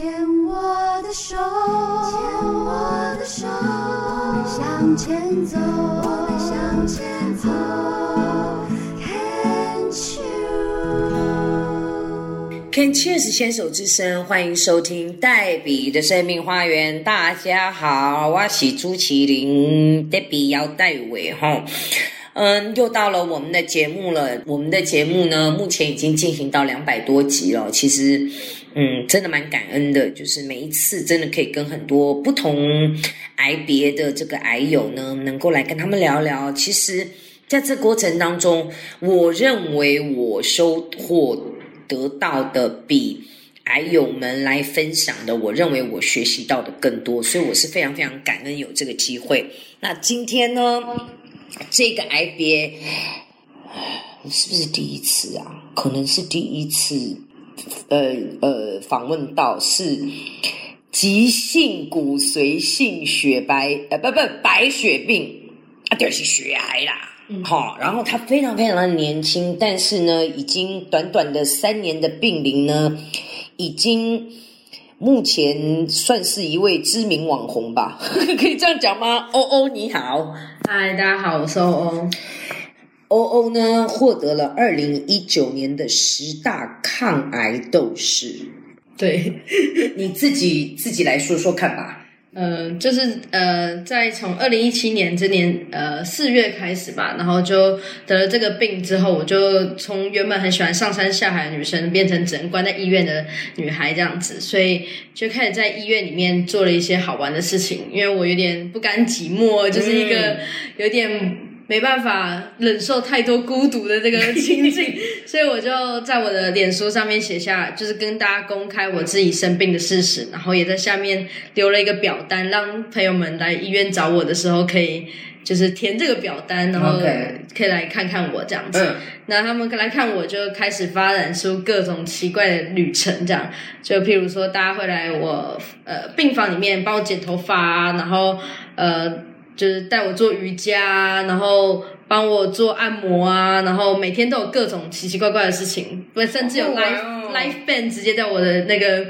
牵我的手，牵我的手，我们向前走，我们向前走。Can Cheers 牵手之声，欢迎收听黛比的生命花园。大家好，我是朱麒麟，黛比要戴伟哈。嗯，又到了我们的节目了。我们的节目呢，目前已经进行到两百多集了。其实，嗯，真的蛮感恩的，就是每一次真的可以跟很多不同癌别的这个癌友呢，能够来跟他们聊聊。其实，在这过程当中，我认为我收获得到的比癌友们来分享的，我认为我学习到的更多。所以，我是非常非常感恩有这个机会。那今天呢？这个癌别是不是第一次啊？可能是第一次，呃呃，访问到是急性骨髓性血白，呃不不白血病啊，就是血癌啦。好，然后他非常非常的年轻，但是呢，已经短短的三年的病龄呢，已经。目前算是一位知名网红吧，可以这样讲吗？欧欧你好，嗨，大家好，我是欧欧。欧欧呢，获得了二零一九年的十大抗癌斗士。对，你自己自己来说说看吧。呃，就是呃，在从二零一七年这年呃四月开始吧，然后就得了这个病之后，我就从原本很喜欢上山下海的女生，变成只能关在医院的女孩这样子，所以就开始在医院里面做了一些好玩的事情，因为我有点不甘寂寞，就是一个有点。没办法忍受太多孤独的这个情境，所以我就在我的脸书上面写下，就是跟大家公开我自己生病的事实，然后也在下面留了一个表单，让朋友们来医院找我的时候可以就是填这个表单，然后可以来看看我这样子。那他们来看我就开始发展出各种奇怪的旅程，这样就譬如说大家会来我呃病房里面帮我剪头发，然后呃。就是带我做瑜伽，然后帮我做按摩啊，然后每天都有各种奇奇怪怪的事情，不甚至有 live live band 直接在我的那个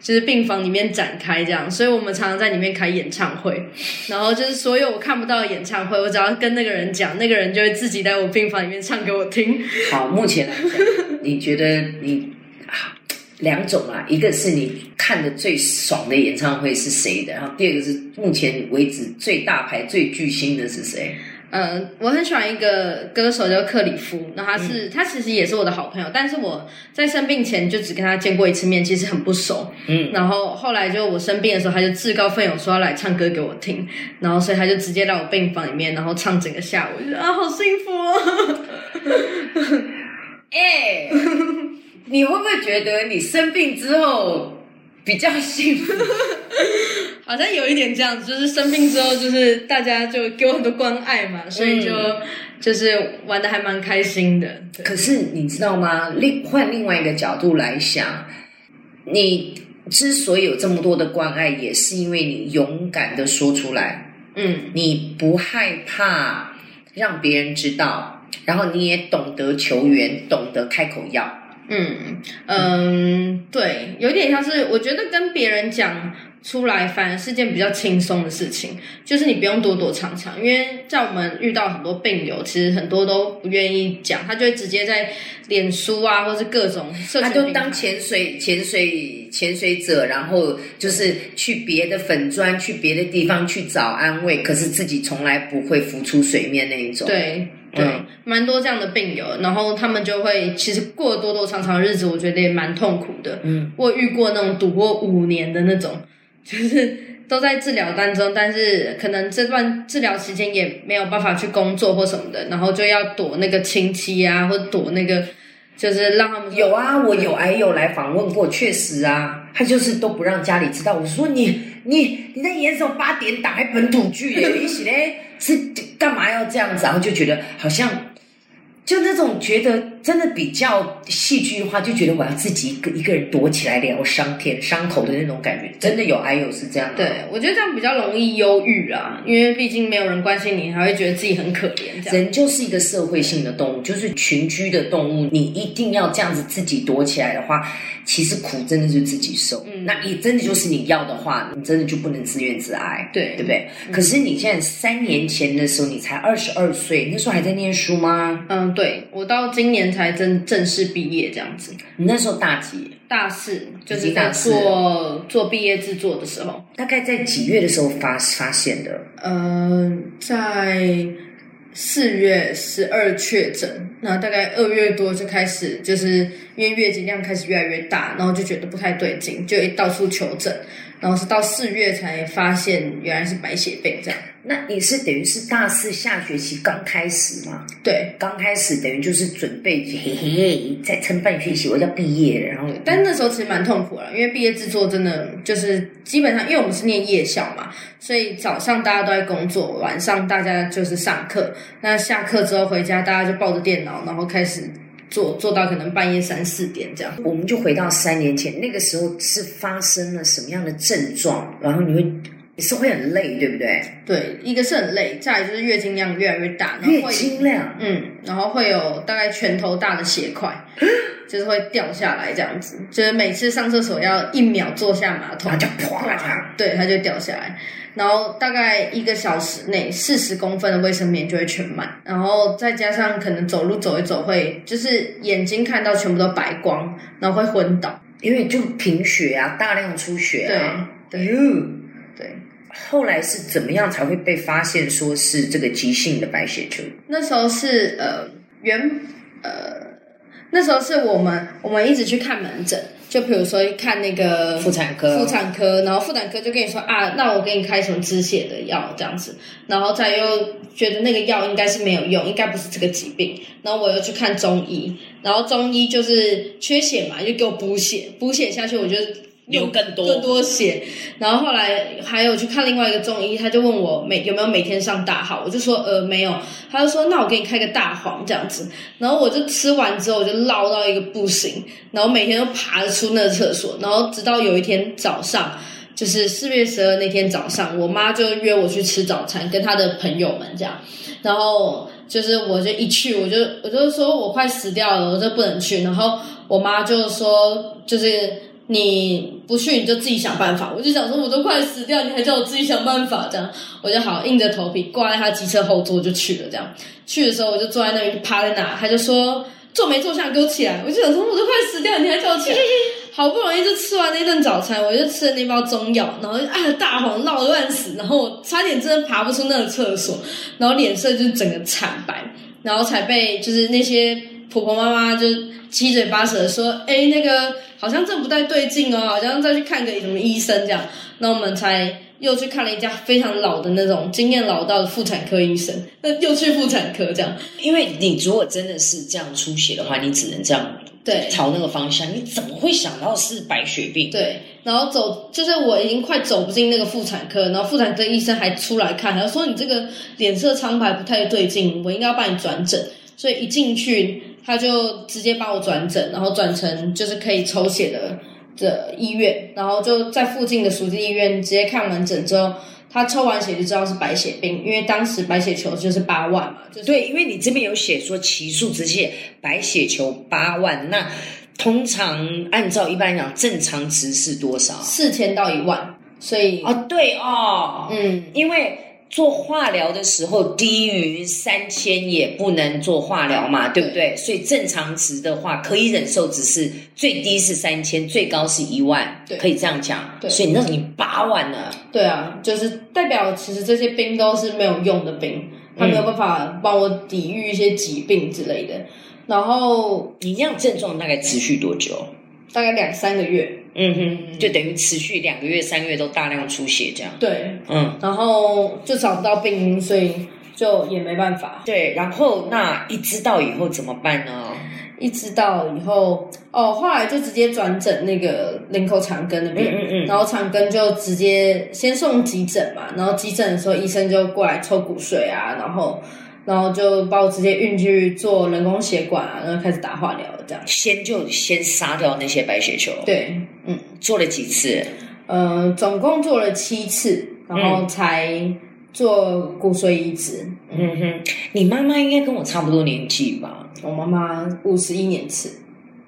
就是病房里面展开这样，所以我们常常在里面开演唱会，然后就是所有我看不到的演唱会，我只要跟那个人讲，那个人就会自己在我病房里面唱给我听。好，目前来讲，你觉得你？两种啊，一个是你看的最爽的演唱会是谁的，然后第二个是目前为止最大牌、最巨星的是谁？嗯，我很喜欢一个歌手叫克里夫，那他是他其实也是我的好朋友，但是我在生病前就只跟他见过一次面，其实很不熟。嗯，然后后来就我生病的时候，他就自告奋勇说要来唱歌给我听，然后所以他就直接到我病房里面，然后唱整个下午，啊，好幸福哦！哎。你会不会觉得你生病之后比较幸福？好像有一点这样子，就是生病之后，就是大家就给我很多关爱嘛，所以就就是玩的还蛮开心的。可是你知道吗？另换另外一个角度来想，你之所以有这么多的关爱，也是因为你勇敢的说出来，嗯，你不害怕让别人知道，然后你也懂得求援，懂得开口要。嗯嗯，对，有点像是我觉得跟别人讲出来，反而是件比较轻松的事情，就是你不用躲躲藏藏，因为在我们遇到很多病友，其实很多都不愿意讲，他就会直接在脸书啊，或是各种，他就当潜水潜水潜水者，然后就是去别的粉砖，去别的地方去找安慰，可是自己从来不会浮出水面那一种。对。对，蛮多这样的病友，然后他们就会其实过多多长长日子，我觉得也蛮痛苦的。嗯，我遇过那种赌过五年的那种，就是都在治疗当中，但是可能这段治疗期间也没有办法去工作或什么的，然后就要躲那个亲戚啊，或躲那个，就是让他们有啊，我有癌友来访问过，确实啊，他就是都不让家里知道。我说你你你在演什么八点档还本土剧耶？你嘞？是干嘛要这样子？然后就觉得好像，就那种觉得真的比较戏剧化，就觉得我要自己一个一个人躲起来疗伤舔伤口的那种感觉，真的有还有是这样的？对，我觉得这样比较容易忧郁啊，因为毕竟没有人关心你，还会觉得自己很可怜这样。人就是一个社会性的动物，就是群居的动物。你一定要这样子自己躲起来的话，其实苦真的是自己受。嗯那你真的就是你要的话，你真的就不能自怨自艾，对对不对？可是你现在三年前的时候，你才二十二岁，那时候还在念书吗？嗯，对我到今年才正正式毕业这样子，你那时候大几？大四就是在已经大四做做毕业制作的时候，大概在几月的时候发发现的？呃，在四月十二确诊，那大概二月多就开始，就是因为月经量开始越来越大，然后就觉得不太对劲，就到处求诊，然后是到四月才发现原来是白血病这样。那你是等于是大四下学期刚开始吗？对，刚开始等于就是准备嘿嘿，再撑半学期我就要毕业了，然后但那时候其实蛮痛苦了，因为毕业制作真的就是基本上，因为我们是念夜校嘛，所以早上大家都在工作，晚上大家就是上课。那下课之后回家，大家就抱着电脑，然后开始做，做到可能半夜三四点这样。我们就回到三年前，那个时候是发生了什么样的症状？然后你会你是会很累，对不对？对，一个是很累，再来就是月经量越来越大，然后月会经量，嗯，然后会有大概拳头大的血块，就是会掉下来这样子，就是每次上厕所要一秒坐下马桶它，就啪。对，它就掉下来。然后大概一个小时内，四十公分的卫生棉就会全满，然后再加上可能走路走一走会，就是眼睛看到全部都白光，然后会昏倒。因为就贫血啊，大量出血啊。对哎呦，对，后来是怎么样才会被发现说是这个急性的白血球？那时候是呃原呃那时候是我们我们一直去看门诊，就比如说看那个妇产科。妇产科，然后妇产科就跟你说啊，那我给你开什么止血的药这样子，然后再又觉得那个药应该是没有用，应该不是这个疾病，然后我又去看中医，然后中医就是缺血嘛，就给我补血，补血下去我就流更多更多血，然后后来还有去看另外一个中医，他就问我每有没有每天上大号，我就说呃没有，他就说那我给你开个大黄这样子，然后我就吃完之后我就落到一个不行，然后每天都爬得出那个厕所，然后直到有一天早上。就是四月十二那天早上，我妈就约我去吃早餐，跟她的朋友们这样。然后就是我就一去，我就我就说我快死掉了，我就不能去。然后我妈就说，就是你不去你就自己想办法。我就想说，我都快死掉，你还叫我自己想办法？这样我就好硬着头皮挂在他机车后座就去了。这样去的时候我就坐在那里趴在那，他就说坐没坐下给我起来。我就想说，我都快死掉，你还叫我起来？好不容易就吃完那顿早餐，我就吃了那包中药，然后大黄闹得乱死，然后我差点真的爬不出那个厕所，然后脸色就整个惨白，然后才被就是那些婆婆妈妈就七嘴八舌地说，哎，那个好像这不太对劲哦，好像再去看个什么医生这样，那我们才又去看了一家非常老的那种经验老道的妇产科医生，那又去妇产科这样，因为你如果真的是这样出血的话，你只能这样对，朝那个方向。你怎么会想到是白血病？对，然后走就是我已经快走不进那个妇产科，然后妇产科医生还出来看，他说你这个脸色苍白不太对劲，我应该要帮你转诊。所以一进去他就直接把我转诊，然后转成就是可以抽血的的医院，然后就在附近的属地医院直接看完诊之后。他抽完血就知道是白血病，因为当时白血球就是八万嘛，就是对，因为你这边有写说奇数直线白血球八万，那通常按照一般来讲正常值是多少？四千到一万，所以哦，对哦，嗯，因为做化疗的时候低于三千也不能做化疗嘛，对不对？所以正常值的话，可以忍受只是最低是三千，最高是一万，对可以这样讲。对所以那你八万呢？对啊，就是代表其实这些兵都是没有用的兵，他没有办法帮我抵御一些疾病之类的。然后你这样症状大概持续多久？大概两三个月，嗯哼，就等于持续两个月、三个月都大量出血这样。对，嗯，然后就找不到病因，所以就也没办法。对。然后那一知道以后怎么办呢？一知道以后，哦，后来就直接转诊那个林口长庚那边，嗯嗯嗯然后长庚就直接先送急诊嘛，然后急诊的时候医生就过来抽骨髓啊，然后然后就把我直接运去做人工血管啊，然后开始打化疗这样。先就先杀掉那些白血球，，对，嗯，做了几次？呃，总共做了七次，然后才做骨髓移植。嗯哼，你妈妈应该跟我差不多年纪吧？我妈妈五十一年次，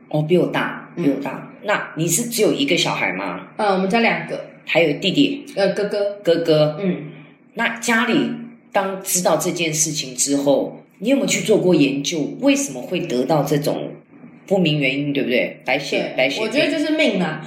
哦，比我大，比我大。那你是只有一个小孩吗？呃，我们家两个，还有弟弟、呃，哥哥，哥哥？嗯，那家里当知道这件事情之后，你有没有去做过研究？为什么会得到这种不明原因，对不对？白血白血，我觉得就是命啊。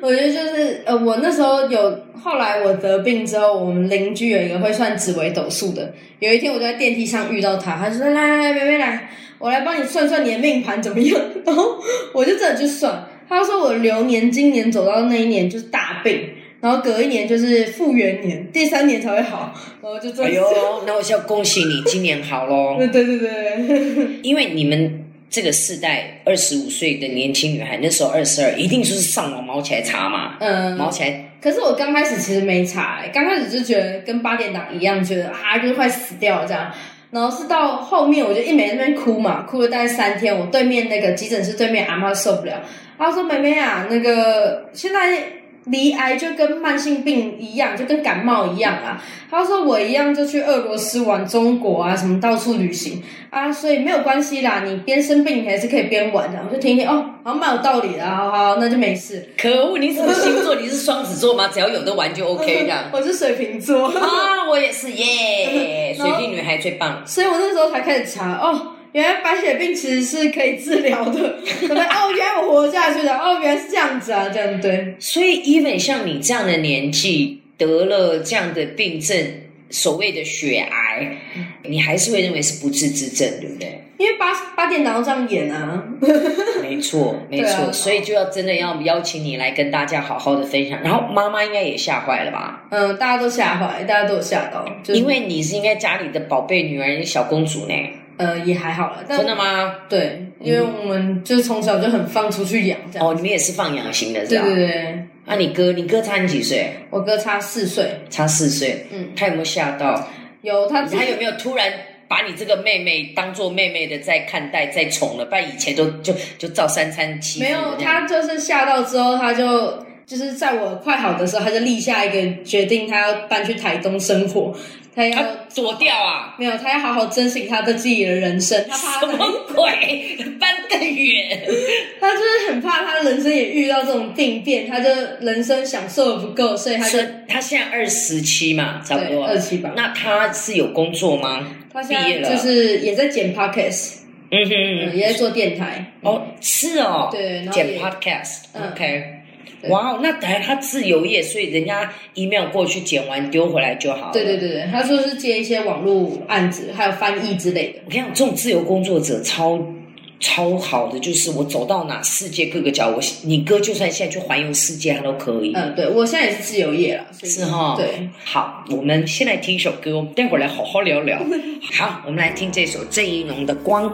我觉得就是呃，我那时候有，后来我得病之后，我们邻居有一个会算紫微斗数的。有一天我在电梯上遇到他，他就说：“来来来，妹妹来，我来帮你算算你的命盘怎么样。”然后我就真的去算，他说我流年今年走到那一年就是大病。然后隔一年就是复原年，第三年才会好，然后就这样。哎呦，那我是要恭喜你，今年好喽。对对对对，因为你们这个世代二十五岁的年轻女孩，那时候二十二，一定就是上网毛起来查嘛，嗯，毛起来。可是我刚开始其实没查、欸，刚开始就觉得跟八点档一样，觉得啊就是快死掉了这样。然后是到后面，我就一没那边哭嘛，哭了大概三天。我对面那个急诊室对面阿妈受不了，她说：“妹妹啊，那个现在离癌就跟慢性病一样，就跟感冒一样啊。”他说：“我一样就去俄罗斯玩中国啊，什么到处旅行啊，所以没有关系啦，你边生病你还是可以边玩的。”我就听听哦，好像蛮有道理的，好好，那就没事。可恶，你什么星座？你是双子座吗？只要有的玩就 OK 的。我是水瓶座。啊，我也是耶，水瓶女孩最棒。所以我那时候才开始查哦，原来白血病其实是可以治疗的。哦，原来我活下去的。哦，原来是这样子啊，这样对。所以，even 像你这样的年纪得了这样的病症，所谓的血癌，你还是会认为是不治之症，对不对？因为八八点档都这样演啊。没错，没对错，啊所以就要真的要邀请你来跟大家好好的分享。然后妈妈应该也吓坏了吧？嗯，大家都吓坏，大家都有吓到，就是、因为你是应该家里的宝贝女儿，小公主呢？呃也还好了，但真的吗？对，因为我们就是从小就很放出去养这样。哦，你们也是放养型的，是对吧？对对，那你哥，你哥差你几岁？我哥差四岁，差四岁。嗯，他有没有吓到？有他他有没有突然把你这个妹妹当做妹妹的在看待、在宠了？不然以前都就就照三餐欺负没有，人家他就是吓到之后，他就就是在我快好的时候，他就立下一个决定，他要搬去台东生活，他要、躲掉啊！没有，他要好好珍惜他的自己的人生，他怕他什么鬼？搬更远？他就是很怕他人生也遇到这种病变，他就人生享受的不够，所以他就他现在二十七嘛，差不多二七吧。那他是有工作吗？他现毕业了在就是也在剪 podcast，嗯哼嗯，也在做电台，哦，是哦，剪对然后也 podcast，嗯 OK。对哇哦，那等下他自由业，所以人家 email 过去剪完丢回来就好了。对对对对，他说是接一些网络案子，还有翻译之类的。我跟你讲，这种自由工作者超超好的，就是我走到哪，世界各个角，我你哥就算现在去环游世界，他都可以。嗯，对我现在也是自由业了，所以是哈，对，好，我们先来听一首歌，我们待会儿来好好聊聊。好，我们来听这首郑怡农的《光》。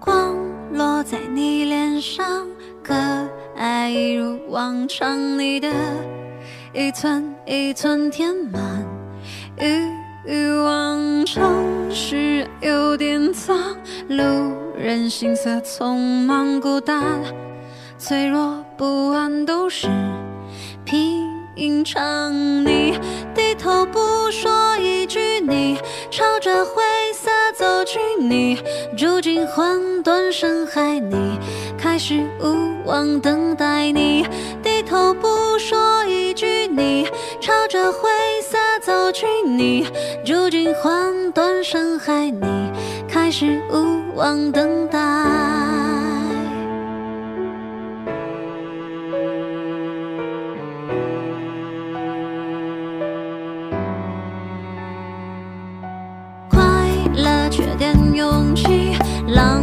光落在你脸上，可爱一如往常。你的一寸一寸填满欲欲望，城市有点脏，路人行色匆忙，孤单、脆弱、不安都是平常。你低头不说一句，你朝着灰色走去，你住进混沌深海，你开始无望等待。你低头不说一句，你朝着灰色走去，你住进混沌深海，你开始无望等待。快乐缺点勇气，浪